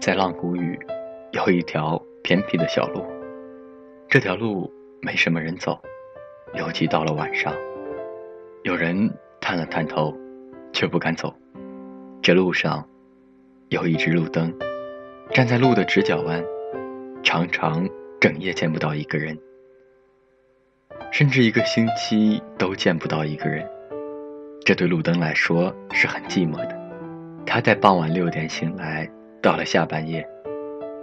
在浪谷屿有一条偏僻的小路，这条路没什么人走，尤其到了晚上，有人探了探头，却不敢走。这路上有一只路灯，站在路的直角弯，常常整夜见不到一个人，甚至一个星期都见不到一个人。这对路灯来说是很寂寞的。他在傍晚六点醒来。到了下半夜，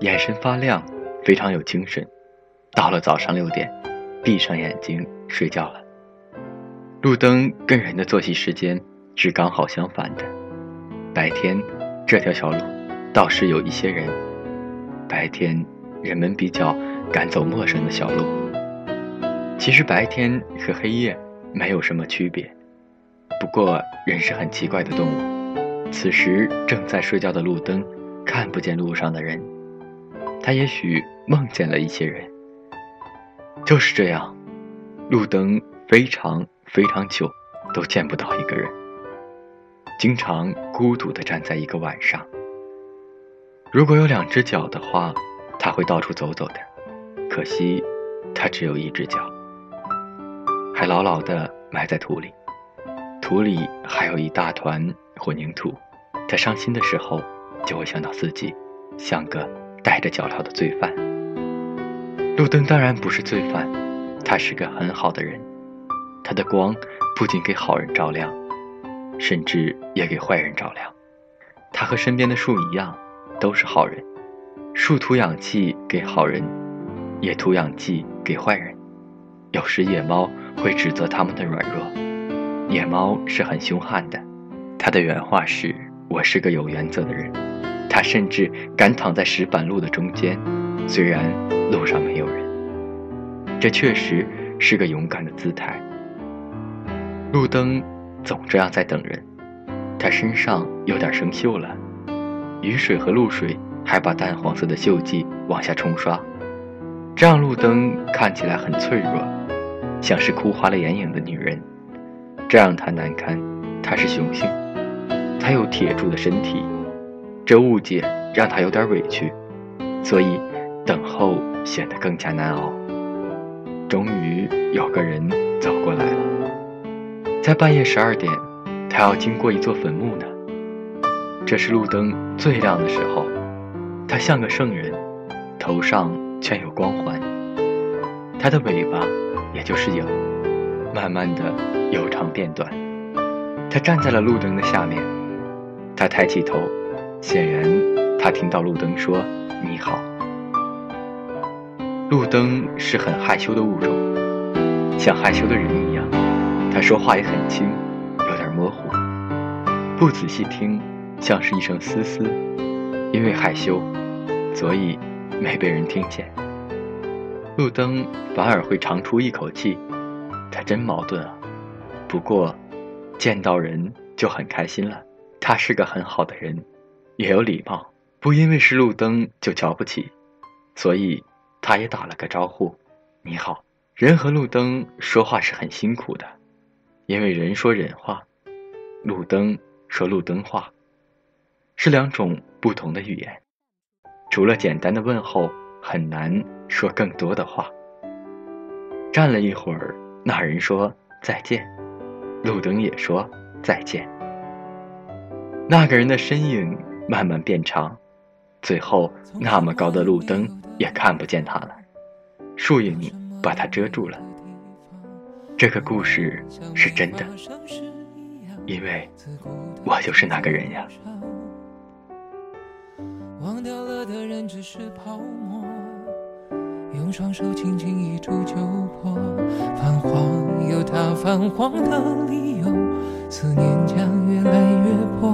眼神发亮，非常有精神。到了早上六点，闭上眼睛睡觉了。路灯跟人的作息时间是刚好相反的。白天，这条小路倒是有一些人。白天，人们比较敢走陌生的小路。其实白天和黑夜没有什么区别。不过，人是很奇怪的动物。此时正在睡觉的路灯。看不见路上的人，他也许梦见了一些人。就是这样，路灯非常非常久，都见不到一个人。经常孤独地站在一个晚上。如果有两只脚的话，他会到处走走的。可惜，他只有一只脚，还牢牢地埋在土里。土里还有一大团混凝土。他伤心的时候。就会想到自己，像个带着脚镣的罪犯。路灯当然不是罪犯，他是个很好的人。他的光不仅给好人照亮，甚至也给坏人照亮。他和身边的树一样，都是好人。树吐氧气给好人，也吐氧气给坏人。有时野猫会指责他们的软弱。野猫是很凶悍的，它的原话是：“我是个有原则的人。”他甚至敢躺在石板路的中间，虽然路上没有人。这确实是个勇敢的姿态。路灯总这样在等人，他身上有点生锈了，雨水和露水还把淡黄色的锈迹往下冲刷，这让路灯看起来很脆弱，像是哭花了眼影的女人。这让他难堪。他是雄性，他有铁铸的身体。这误解让他有点委屈，所以等候显得更加难熬。终于有个人走过来了，在半夜十二点，他要经过一座坟墓呢。这是路灯最亮的时候，他像个圣人，头上全有光环。他的尾巴，也就是影，慢慢的由长变短。他站在了路灯的下面，他抬起头。显然，他听到路灯说“你好”。路灯是很害羞的物种，像害羞的人一样。他说话也很轻，有点模糊，不仔细听，像是一声嘶嘶。因为害羞，所以没被人听见。路灯反而会长出一口气，他真矛盾啊。不过，见到人就很开心了。他是个很好的人。也有礼貌，不因为是路灯就瞧不起，所以他也打了个招呼：“你好。”人和路灯说话是很辛苦的，因为人说人话，路灯说路灯话，是两种不同的语言。除了简单的问候，很难说更多的话。站了一会儿，那人说再见，路灯也说再见。那个人的身影。慢慢变长，最后那么高的路灯也看不见他了，树影把他遮住了。这个故事是真的，因为我就是那个人呀。忘掉了的人只是泡沫，用双手轻轻一触就破。泛黄有它泛黄的理由，思念将越来越薄。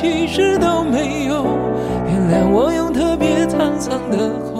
其实都没有。原谅我用特别沧桑的喉